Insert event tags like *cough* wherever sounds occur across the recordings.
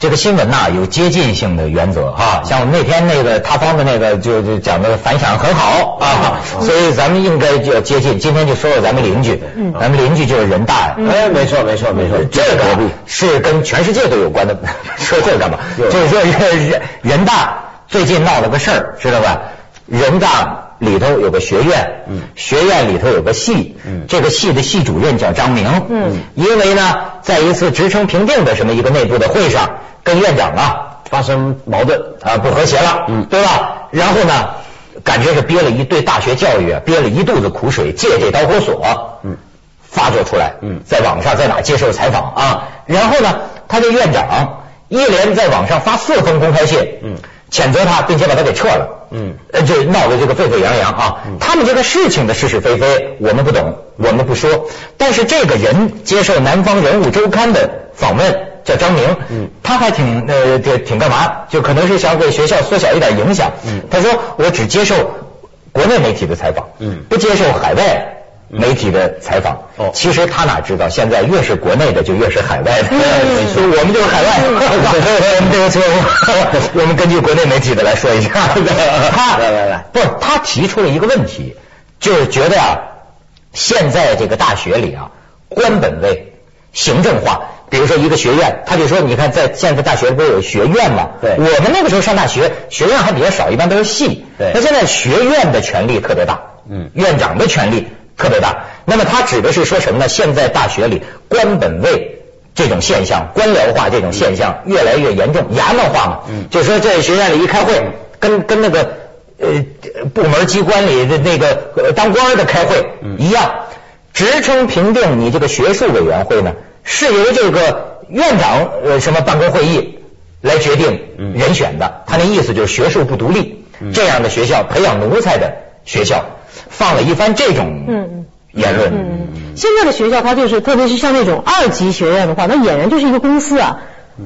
这个新闻呐有接近性的原则哈，像我们那天那个塌方的那个就就讲的反响很好啊，所以咱们应该就要接近。今天就说说咱们邻居，咱们邻居就是人大，哎，没错没错没错，这个是跟全世界都有关的，说这干嘛？就是说人人大最近闹了个事儿，知道吧？人大。里头有个学院，嗯，学院里头有个系，嗯，这个系的系主任叫张明，嗯，因为呢，在一次职称评定的什么一个内部的会上，跟院长啊发生矛盾。啊，不和谐了，嗯，对吧？然后呢，感觉是憋了一对大学教育啊，憋了一肚子苦水，借这导火索，嗯，发作出来，嗯，在网上在哪接受采访啊？然后呢，他这院长一连在网上发四封公开信，嗯。谴责他，并且把他给撤了。嗯，呃，就闹得这个沸沸扬扬啊。他们这个事情的是是非非，我们不懂，我们不说。但是这个人接受《南方人物周刊》的访问，叫张明。嗯，他还挺呃，挺干嘛？就可能是想给学校缩小一点影响。嗯，他说我只接受国内媒体的采访，嗯，不接受海外。媒体的采访，哦，其实他哪知道，现在越是国内的，就越是海外的。*laughs* 我们就是海外，我们这个错误，*laughs* 我们根据国内媒体的来说一下。*laughs* 他来来来，不是他提出了一个问题，就是觉得啊，现在这个大学里啊，官本位、行政化，比如说一个学院，他就说，你看在现在大学不是有学院吗？对，我们那个时候上大学，学院还比较少，一般都是系。对，那现在学院的权力特别大，嗯，院长的权力。特别大，那么他指的是说什么呢？现在大学里官本位这种现象、官僚化这种现象越来越严重，衙门化嘛。嗯，就说在学院里一开会，跟跟那个呃部门机关里的那个当官的开会一样，职称评定你这个学术委员会呢，是由这个院长呃什么办公会议来决定人选的。他那意思就是学术不独立，这样的学校培养奴才的学校。放了一番这种言论。嗯现在的学校，它就是特别是像那种二级学院的话，那俨然就是一个公司啊。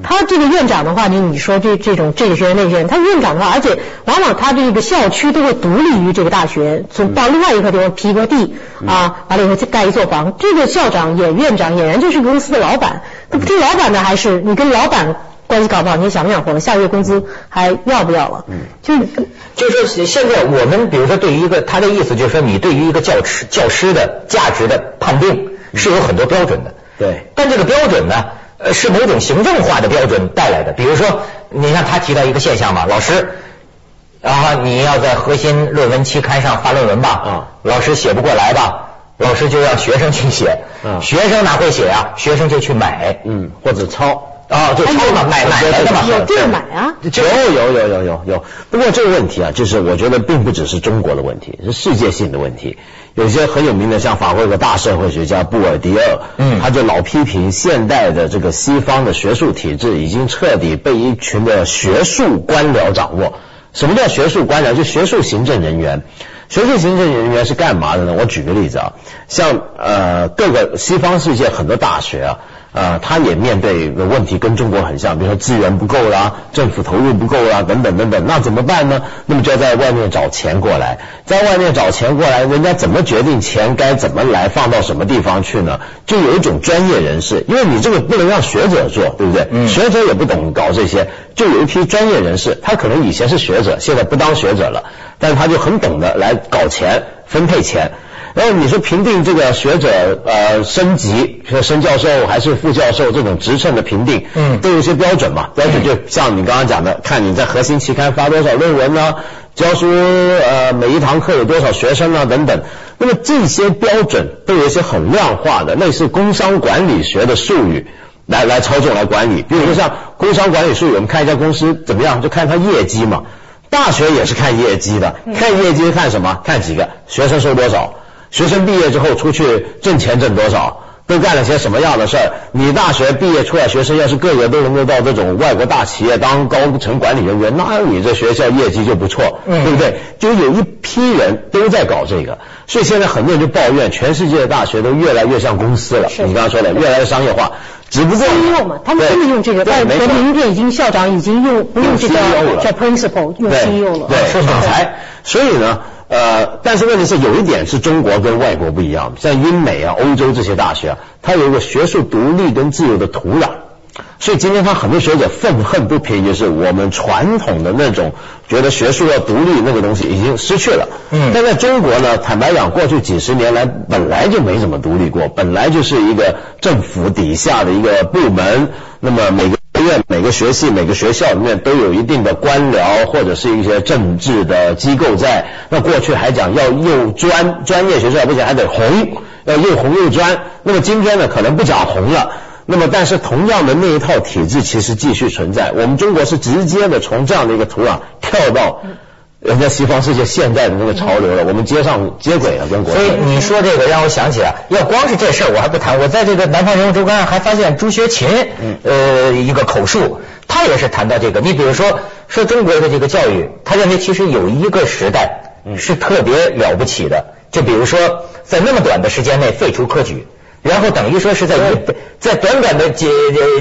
他这个院长的话，你你说这这种这个学院那个学院，他院长的话，而且往往他这个校区都会独立于这个大学，从到另外一个地方批个地啊，完了以后再盖一座房。这个校长也院长，俨然就是公司的老板。这老板呢，还是你跟老板？关系搞不好，你想不想活了？下个月工资还要不要了？嗯，就就是，现在我们比如说，对于一个他的意思就是说，你对于一个教师教师的价值的判定是有很多标准的。对，但这个标准呢，呃，是某种行政化的标准带来的。比如说，你看他提到一个现象嘛，老师，然啊，你要在核心论文期刊上发论文吧？啊，老师写不过来吧？老师就让学生去写。嗯，学生哪会写呀？学生就去买，嗯，或者抄。啊，就抄嘛，买买来的嘛，有地儿买啊，有有有有有有。不过这个问题啊，就是我觉得并不只是中国的问题，是世界性的问题。有些很有名的，像法国有个大社会学家布尔迪厄，嗯，他就老批评现代的这个西方的学术体制已经彻底被一群的学术官僚掌握。什么叫学术官僚？就学术行政人员。学术行政人员是干嘛的呢？我举个例子啊，像呃各个西方世界很多大学啊。啊，他也面对的问题跟中国很像，比如说资源不够啦，政府投入不够啦，等等等等，那怎么办呢？那么就要在外面找钱过来，在外面找钱过来，人家怎么决定钱该怎么来放到什么地方去呢？就有一种专业人士，因为你这个不能让学者做，对不对？嗯。学者也不懂搞这些，就有一批专业人士，他可能以前是学者，现在不当学者了，但是他就很懂得来搞钱，分配钱。然后你说评定这个学者呃升级，说升教授还是副教授这种职称的评定，嗯，都有一些标准嘛。标准就像你刚刚讲的，看你在核心期刊发多少论文呢，教书呃每一堂课有多少学生啊等等。那么这些标准都有一些很量化的，类似工商管理学的术语来来操纵来管理。比如说像工商管理术语，我们看一家公司怎么样，就看它业绩嘛。大学也是看业绩的，看业绩看什么？看几个学生收多少。学生毕业之后出去挣钱挣多少，都干了些什么样的事儿？你大学毕业出来，学生要是个个都能够到这种外国大企业当高层管理人员，那你这学校业绩就不错，对不对？就有一批人都在搞这个，所以现在很多人就抱怨，全世界的大学都越来越像公司了。你刚刚说的，越来越商业化。只不过嘛，他们真的用这个，在国民店已经校长已经用不用这个叫 principal，用 CEO 了，对，副总裁。所以呢，呃，但是问题是有一点是中国跟外国不一样，像英美啊、欧洲这些大学啊，它有一个学术独立跟自由的土壤。所以今天他很多学者愤恨不平，就是我们传统的那种觉得学术要独立那个东西已经失去了。嗯，但在中国呢，坦白讲，过去几十年来本来就没怎么独立过，本来就是一个政府底下的一个部门。那么每个院、每个学系、每个学校里面都有一定的官僚或者是一些政治的机构在。那过去还讲要又专专业学校，不且还得红，要又红又专。那么今天呢，可能不讲红了。那么，但是同样的那一套体制其实继续存在。我们中国是直接的从这样的一个土壤跳到人家西方世界现在的那个潮流了，我们接上接轨了，跟国。所以你说这个让我想起来，要光是这事儿我还不谈。我在这个《南方人物周刊》上还发现朱学勤，呃，一个口述，他也是谈到这个。你比如说，说中国的这个教育，他认为其实有一个时代是特别了不起的，就比如说在那么短的时间内废除科举。然后等于说是在一在短短的几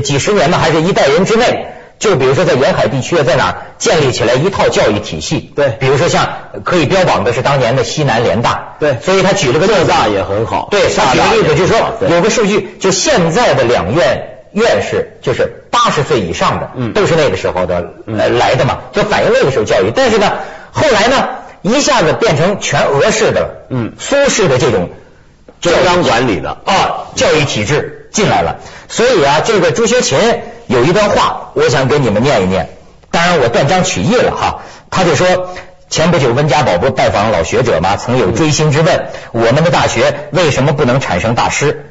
几十年吧，还是一代人之内，就比如说在沿海地区啊，在哪建立起来一套教育体系？对，比如说像可以标榜的是当年的西南联大，对，所以他举了个例子，大也很好，对，他举个例子就是说有个数据，就现在的两院院士就是八十岁以上的，嗯，都是那个时候的来的嘛，就反映那个时候教育。但是呢，后来呢，一下子变成全俄式的，嗯，苏式的这种。中央管理的啊，教育体制进来了，所以啊，这个朱学勤有一段话，我想给你们念一念。当然我断章取义了哈，他就说，前不久温家宝不拜访老学者吗？曾有追星之问，我们的大学为什么不能产生大师？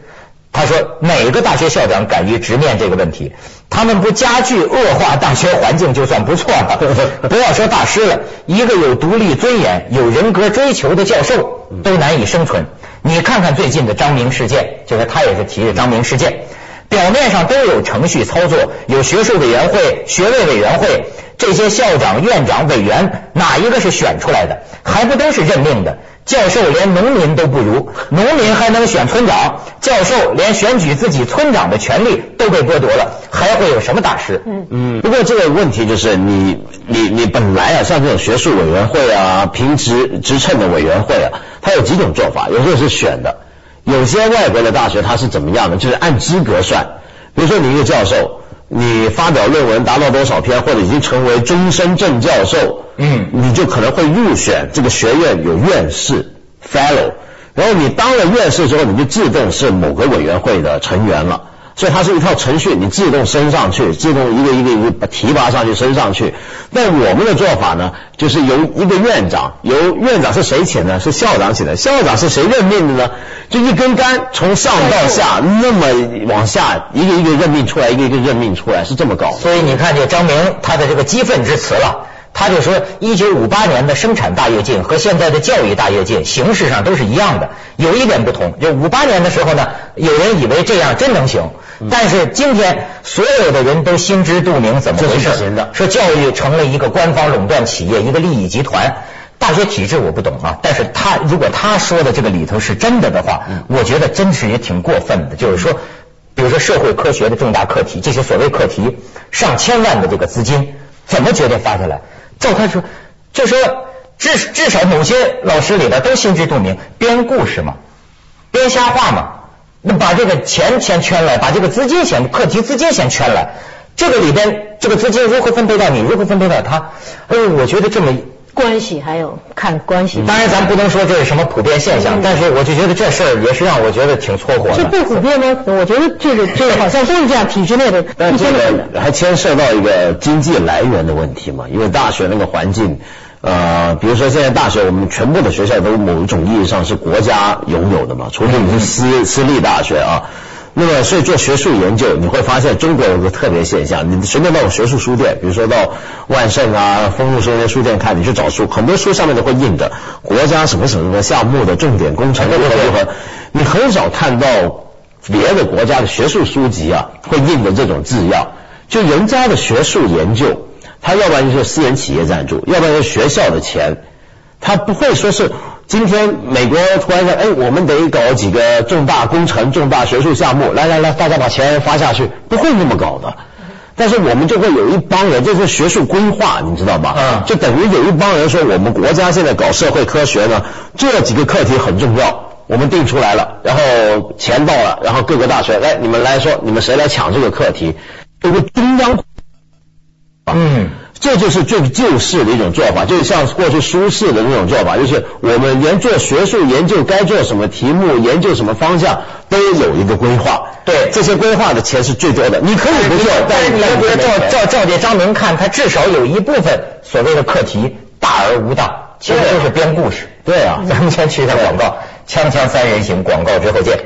他说，哪个大学校长敢于直面这个问题？他们不加剧恶化大学环境就算不错了。*laughs* 不要说大师了，一个有独立尊严、有人格追求的教授都难以生存。你看看最近的张明事件，就是他也是提的张明事件，表面上都有程序操作，有学术委员会、学位委员会，这些校长、院长、委员哪一个是选出来的？还不都是任命的？教授连农民都不如，农民还能选村长，教授连选举自己村长的权利都被剥夺了，还会有什么大师？嗯嗯。不过这个问题就是你你你本来啊，像这种学术委员会啊、评职职称的委员会啊，它有几种做法，有时候是选的，有些外国的大学它是怎么样的？就是按资格算，比如说你一个教授。你发表论文达到多少篇，或者已经成为终身正教授，嗯，你就可能会入选这个学院有院士 fellow，然后你当了院士之后，你就自动是某个委员会的成员了。所以它是一套程序，你自动升上去，自动一个一个一个把提拔上去升上去。但我们的做法呢，就是由一个院长，由院长是谁请的？是校长请的。校长是谁任命的呢？就一根杆从上到下那么往下一个一个任命出来，一个一个任命出来，是这么搞。所以你看，这张明他的这个激愤之词了。他就说，一九五八年的生产大跃进和现在的教育大跃进形式上都是一样的，有一点不同。就五八年的时候呢，有人以为这样真能行，但是今天所有的人都心知肚明怎么回事。说教育成了一个官方垄断企业，一个利益集团。大学体制我不懂啊，但是他如果他说的这个里头是真的的话，我觉得真是也挺过分的。就是说，比如说社会科学的重大课题，这些所谓课题，上千万的这个资金，怎么决定发下来？照他说，就说至至少某些老师里边都心知肚明，编故事嘛，编瞎话嘛，那把这个钱先圈来，把这个资金先课题资金先圈来，这个里边这个资金如何分配到你，如何分配到他？哎，我觉得这么。关系还有看关系，当然咱不能说这是什么普遍现象，但是我就觉得这事儿也是让我觉得挺错火的。这不普遍吗？我觉得这个这个好像都是这样，体制内的。但这个还牵涉到一个经济来源的问题嘛，因为大学那个环境，呃，比如说现在大学我们全部的学校都某一种意义上是国家拥有的嘛，除非你是私私立大学啊。那么，所以做学术研究，你会发现中国有个特别现象。你随便到学术书店，比如说到万盛啊、丰富这些书店看，你去找书，很多书上面都会印的国家什么什么什么项目的重点工程如何如何。你很少看到别的国家的学术书籍啊会印的这种字样。就人家的学术研究，他要不然就是私人企业赞助，要不然就是学校的钱，他不会说是。今天美国突然说，哎，我们得搞几个重大工程、重大学术项目，来来来，大家把钱发下去，不会那么搞的。但是我们就会有一帮人，这是学术规划，你知道吧？嗯就等于有一帮人说，我们国家现在搞社会科学呢，这几个课题很重要，我们定出来了，然后钱到了，然后各个大学来，你们来说，你们谁来抢这个课题？有个中央。嗯，这就是最旧式的一种做法，就是像过去苏轼的那种做法，就是我们研做学术研究该做什么题目，研究什么方向，都有一个规划。对这些规划的钱是最多的，你可以不做，但是你要但觉得照照照这张明看，他至少有一部分所谓的课题大而无当，其实就是编故事。对啊咱们先去一下广告，锵锵三人行，广告之后见。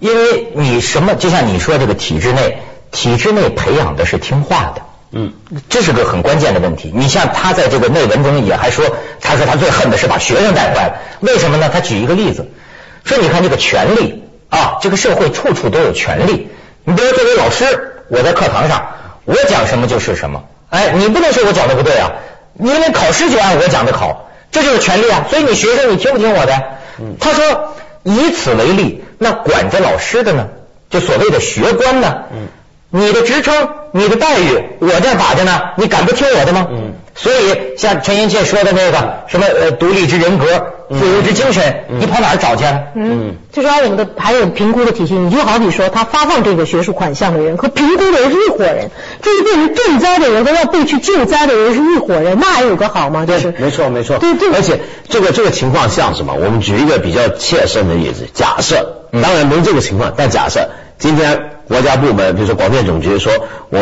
因为你什么，就像你说这个体制内，体制内培养的是听话的。嗯，这是个很关键的问题。你像他在这个内文中也还说，他说他最恨的是把学生带坏了。为什么呢？他举一个例子，说你看这个权利啊，这个社会处处都有权利。你比如作为老师，我在课堂上，我讲什么就是什么。哎，你不能说我讲的不对啊，你因为考试就按我讲的考，这就是权利啊。所以你学生你听不听我的？他说以此为例，那管着老师的呢，就所谓的学官呢，你的职称、你的待遇，我这儿把着呢，你敢不听我的吗？嗯所以像陈寅恪说的那个什么呃独立之人格、自由之精神，你跑哪儿找去啊？嗯，就是按我们的还有评估的体系，你就好比说，他发放这个学术款项的人和评估的人是一伙人，这是被人赈灾的人和要被去救灾的人是一伙人，那还有个好吗？就是没错没错，对对而且这个这个情况像什么？我们举一个比较切身的例子，假设，嗯当然没这个情况，但假设今天国家部门，比如说广电总局说，我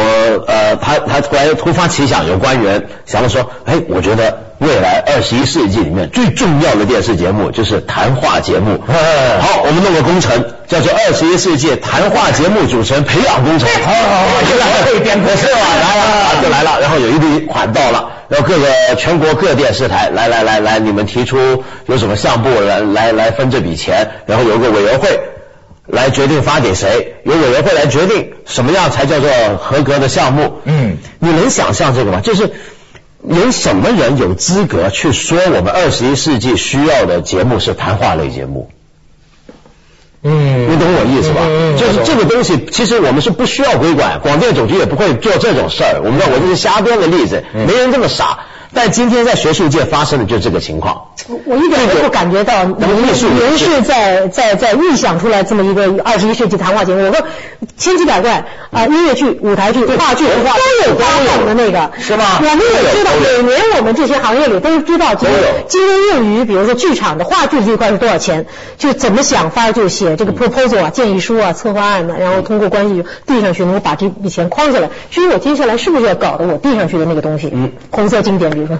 呃，他他突然突发奇想，有官员想了说，哎，我觉得未来二十一世纪里面最重要的电视节目就是谈话节目。*laughs* 哎好，我们弄个工程，叫做二十一世纪谈话节目主持人培养工程。好好好这个还可以编故事是吧？来了 *laughs* 啊就来了，然后有一笔款到了，然后各个全国各电视台来来来来，你们提出有什么项目来来来分这笔钱，然后有个委员会。来决定发给谁，由委员会来决定什么样才叫做合格的项目。嗯，你能想象这个吗？就是有什么人有资格去说我们二十一世纪需要的节目是谈话类节目？嗯你懂我意思吧？嗯嗯就是这个东西，其实我们是不需要规管，广电总局也不会做这种事儿。我们知道，我这是瞎编的例子，嗯没人这么傻。但今天在学术界发生的就是这个情况。我我一点都不感觉到您艺术您是在在在预想出来这么一个二十一世纪谈话节目。我说千奇百怪啊，音乐剧、舞台剧、话剧都有发放的那个，是吗我们也知道，每年我们这些行业里都知道，今天用于比如说剧场的话剧这一块是多少钱，就怎么想法就写这个 proposal 啊、建议书啊、策划案呢，然后通过关系递上去，能够把这笔钱框下来。至于我接下来是不是要搞的我递上去的那个东西，嗯。红色经典，比如说，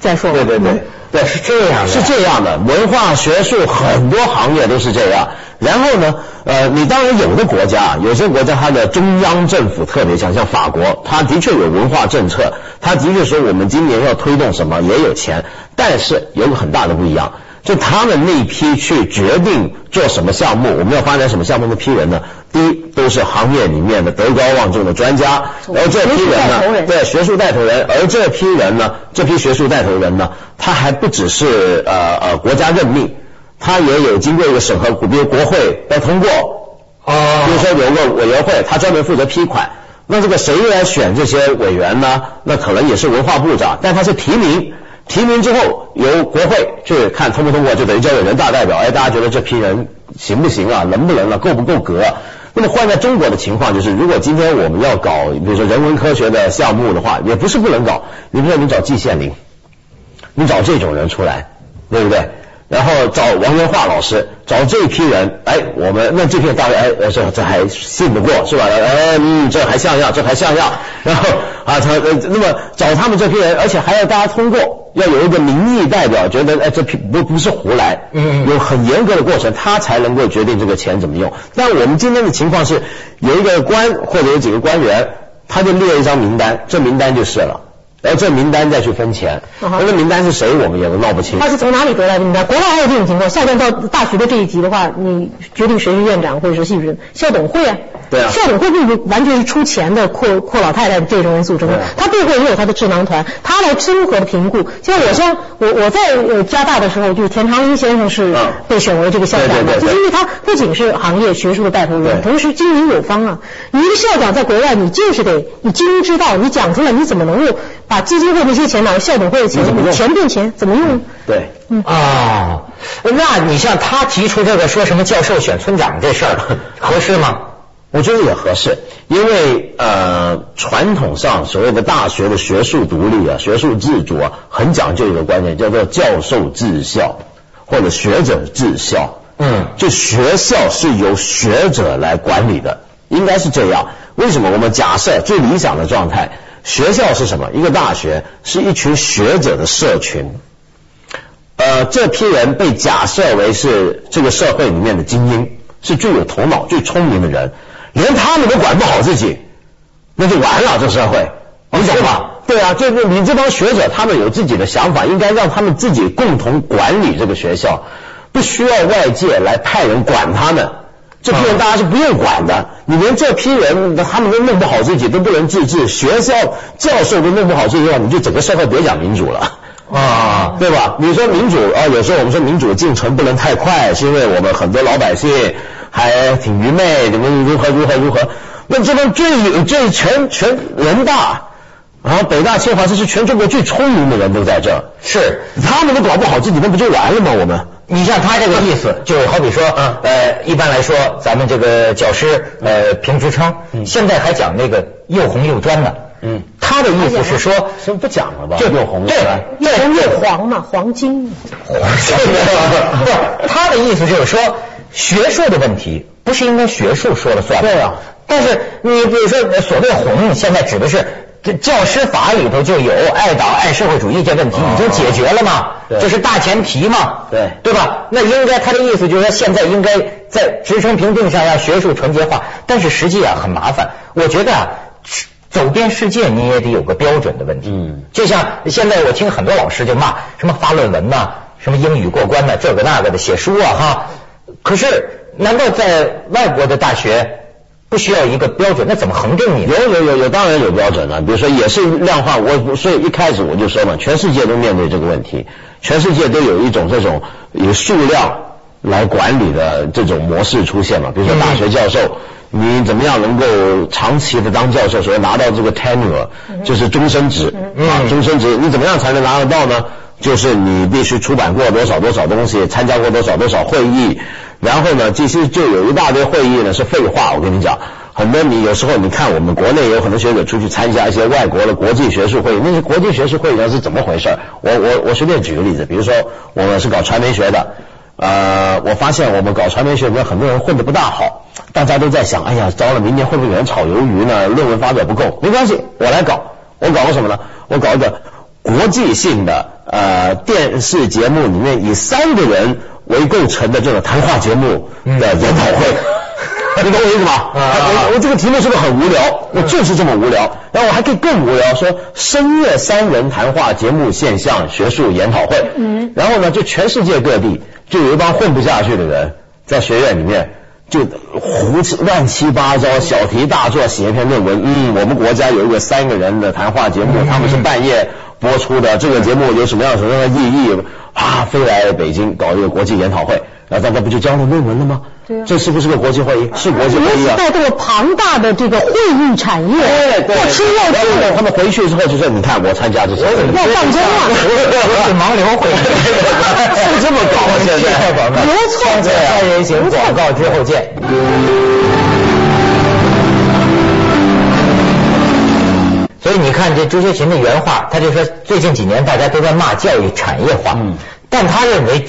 再说吧。对对对对，是这样的，是这样的，文化学术很多行业都是这样。然后呢，呃，你当然有的国家，有些国家它的中央政府特别强，像法国，它的确有文化政策，它的确说我们今年要推动什么也有钱，但是有个很大的不一样。就他们那批去决定做什么项目，我们要发展什么项目那批人呢？第一都是行业里面的德高望重的专家，然后这批人学术带头人呢，对学术带头人，而这批人呢，这批学术带头人呢，他还不只是呃呃国家任命，他也有经过一个审核，比如国会要通过，哦比如说有个委员会，他专门负责批款。那这个谁来选这些委员呢？那可能也是文化部长，但他是提名，提名之后由国会去看通不通过，就等于交给人大代表。哎，大家觉得这批人行不行啊？能不能啊？够不够格啊？那么换在中国的情况就是，如果今天我们要搞，比如说人文科学的项目的话，也不是不能搞。你比如说你找季羡林，你找这种人出来，对不对？然后找王元化老师，找这批人，哎，我们那这批大概哎，呃这这还信得过是吧？哎，嗯，这还像样，这还像样。然后啊，他呃，那么找他们这批人，而且还要大家通过，要有一个民意代表觉得，哎，这批不不是胡来，嗯有很严格的过程，他才能够决定这个钱怎么用。但我们今天的情况是，有一个官或者有几个官员，他就列一张名单，这名单就是了。然后这名单再去分钱，这名单是谁，我们也都闹不清。他是从哪里得来的名单？国外还有这种情况，下降到大学的这一级的话，你决定谁是院长或者是系主任，校董会啊。对啊校董会并不完全是出钱的阔阔老太太这种人组成的，他背后也有他的智囊团，他来综合的评估。像我像我我在呃加大的时候，就是田长英先生是被选为这个校长的，就是因为他不仅是行业学术的带头人，同时经营有方啊。你一个校长在国外，你就是得你经营之道，你讲出来，你怎么能够把基金会那些钱拿校董会的钱，钱变钱，怎么用？对，嗯啊，那你像他提出这个说什么教授选村长这事儿合适吗？我觉得也合适，因为呃，传统上所谓的大学的学术独立啊，学术自主啊，很讲究一个观念，叫做教授治校或者学者治校。嗯，就学校是由学者来管理的，应该是这样。为什么？我们假设最理想的状态，学校是什么？一个大学是一群学者的社群。呃，这批人被假设为是这个社会里面的精英，是最有头脑、最聪明的人。连他们都管不好自己，那就完了。这社会，你懂吧？对啊，就是你这帮学者，他们有自己的想法，应该让他们自己共同管理这个学校，不需要外界来派人管他们。这批人大家是不用管的。你连这批人他们都弄不好自己，都不能自治，学校教授都弄不好自己的话，你就整个社会别讲民主了啊，*laughs* 对吧？你说民主啊，有时候我们说民主进程不能太快，是因为我们很多老百姓。还挺愚昧，怎么如何如何如何？那这帮最最全全人大，然后北大清华，这是全中国最聪明的人都在这儿，是他们都搞不好自己，那不就完了吗？我们，你像他这个意思，就好比说，呃，一般来说，咱们这个教师呃评职称，现在还讲那个又红又专的。嗯，他的意思是说，是不讲了吧？就又红对，又红又黄嘛，黄金。黄金 *laughs* 不，他的意思就是说。学术的问题不是应该学术说了算？对啊，但是你比如说所谓红，现在指的是这教师法里头就有爱党爱社会主义这问题已经解决了嘛？这是大前提嘛？对对吧？那应该他的意思就是说现在应该在职称评定上让学术纯洁化，但是实际啊很麻烦。我觉得啊，走遍世界你也得有个标准的问题。嗯，就像现在我听很多老师就骂什么发论文呐，什么英语过关呐，这个那个的写书啊哈。可是，难道在外国的大学不需要一个标准？那怎么恒定你？有有有有，当然有标准了。比如说，也是量化。我所以一开始我就说嘛，全世界都面对这个问题，全世界都有一种这种以数量来管理的这种模式出现嘛。比如说，大学教授，你怎么样能够长期的当教授，所以拿到这个 tenure，就是终身职啊，终身职，你怎么样才能拿得到呢？就是你必须出版过多少多少东西，参加过多少多少会议，然后呢，这些就有一大堆会议呢是废话。我跟你讲，很多你有时候你看我们国内有很多学者出去参加一些外国的国际学术会议，那些国际学术会议上是怎么回事？我我我随便举个例子，比如说我们是搞传媒学的，呃，我发现我们搞传媒学里面很多人混得不大好，大家都在想，哎呀，糟了，明年会不会有人炒鱿鱼呢？论文发表不够，没关系，我来搞，我搞个什么呢？我搞一个。国际性的呃电视节目里面以三个人为构成的这种谈话节目的研讨会，*laughs* 你懂我意思吗？我我这个题目是不是很无聊？我就是这么无聊。然后我还可以更无聊，说深夜三人谈话节目现象学术研讨会。嗯。然后呢，就全世界各地就有一帮混不下去的人在学院里面就胡七乱七八糟小题大做写一篇论文。嗯，我们国家有一个三个人的谈话节目，他们是半夜。播出的这个节目有什么样什么样的意义？啊，飞来北京搞一个国际研讨会，然后大家不就交了论文了吗？对这是不是个国际会议？是国际会议啊！带动了庞大的这个会议产业，要吃要住。他们回去之后就说：“你看，我参加这些，要放松啊，是盲流会，是这么搞啊！现在，没错，三人行，广告之后见。”所以你看，这朱学勤的原话，他就说最近几年大家都在骂教育产业化，但他认为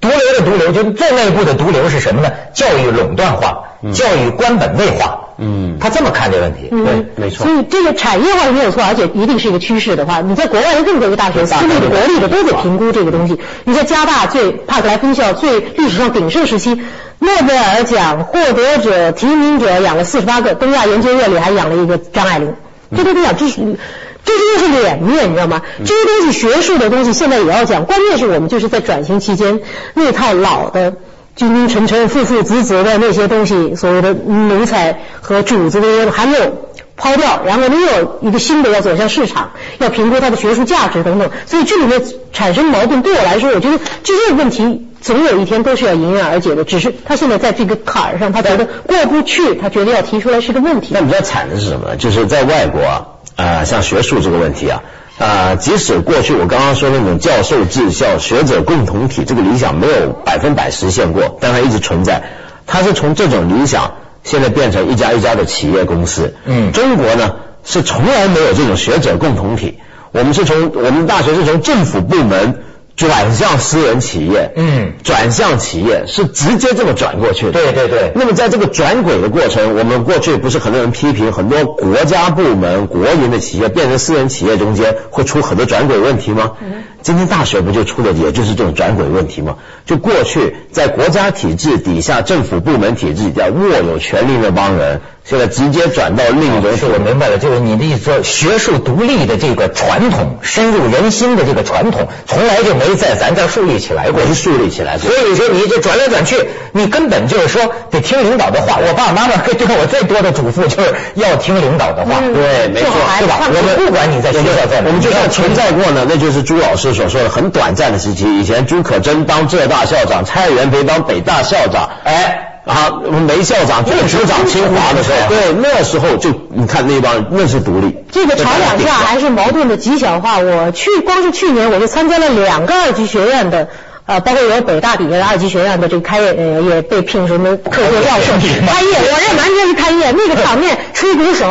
毒瘤的毒瘤，就最内部的毒瘤是什么呢？教育垄断化，教育官本位化。嗯，他这么看这问题，对，没错。所以这个产业化没有错，而且一定是一个趋势的话，你在国外的任何一个大学，私立的、国立的都得评估这个东西。你在加大最帕克莱分校最历史上鼎盛时期，诺贝尔奖获得者、提名者养了四十八个，东亚研究院里还养了一个张爱玲。这都得讲，这是这些又是脸面，你知道吗？这些东西学术的东西现在也要讲，关键是我们就是在转型期间那套老的君君臣臣、父父子子的那些东西，所谓的奴才和主子的还没有抛掉，然后你有一个新的要走向市场，要评估它的学术价值等等，所以这里面产生矛盾，对我来说，我觉得这些问题总有一天都是要迎刃而解的，只是他现在在这个坎儿上，他觉得过不去，他觉得要提出来是个问题。那比较惨的是什么？就是在外国啊，啊，像学术这个问题啊。啊，即使过去我刚刚说那种教授治校、学者共同体这个理想没有百分百实现过，但它一直存在。它是从这种理想现在变成一家一家的企业公司。嗯，中国呢是从来没有这种学者共同体，我们是从我们大学是从政府部门。转向私人企业，嗯，转向企业是直接这么转过去的。对对对。那么在这个转轨的过程，我们过去不是很多人批评很多国家部门、国营的企业变成私人企业中间会出很多转轨问题吗？嗯。今天大学不就出了也就是这种转轨问题吗？就过去在国家体制底下、政府部门体制底下握有权力那帮人。现在直接转到另一种，是我明白了，就是你的意思说，学术独立的这个传统，深入人心的这个传统，从来就没在咱这树立起来过，没树立起来。所以说，你这转来转去，你根本就是说得听领导的话。我爸爸妈妈对我最多的嘱咐就是要听领导的话。对，没错，对吧？我们不管你在学校在哪，我们就算存在过呢，那就是朱老师所说的很短暂的时期。以前朱可桢当浙大校长，蔡元培当北大校长，哎。啊，梅校长副处长清华的时候，对，那时候就你看那帮那是独立。这个吵两架还是矛盾的极小化。我去，光是去年我就参加了两个二级学院的，呃，包括有北大底下的二级学院的这个开业，呃，也被聘什么客座教授开业，我这完全是开业，那个场面吹鼓手。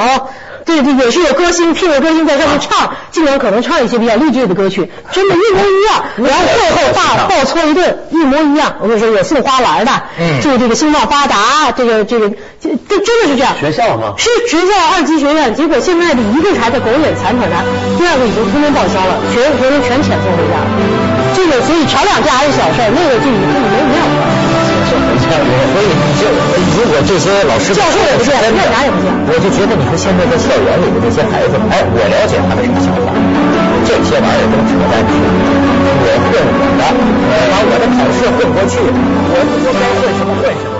对对，也是有歌星，聘了歌星在上面唱，竟然可能唱一些比较励志的歌曲，真的，一模一样。然后会后大爆搓一顿，一模一样。我跟你说，有送花篮的，嗯，就这个兴旺发达，这个这个，这这真的是这样。学校吗？是职校二级学院，结果现在的一个还在苟延残喘的，第二个已经通通报销了，学生学生全遣送回家了。这个所以吵两架还是小事，那个就已经没没有所以你就如果这些老师教授也不见院长也不见。我就觉得你说现在在校园里的这些孩子哎我了解他们什么想法这些玩意儿都扯淡。去我混我的我把我的考试混过去我该混什么混什么。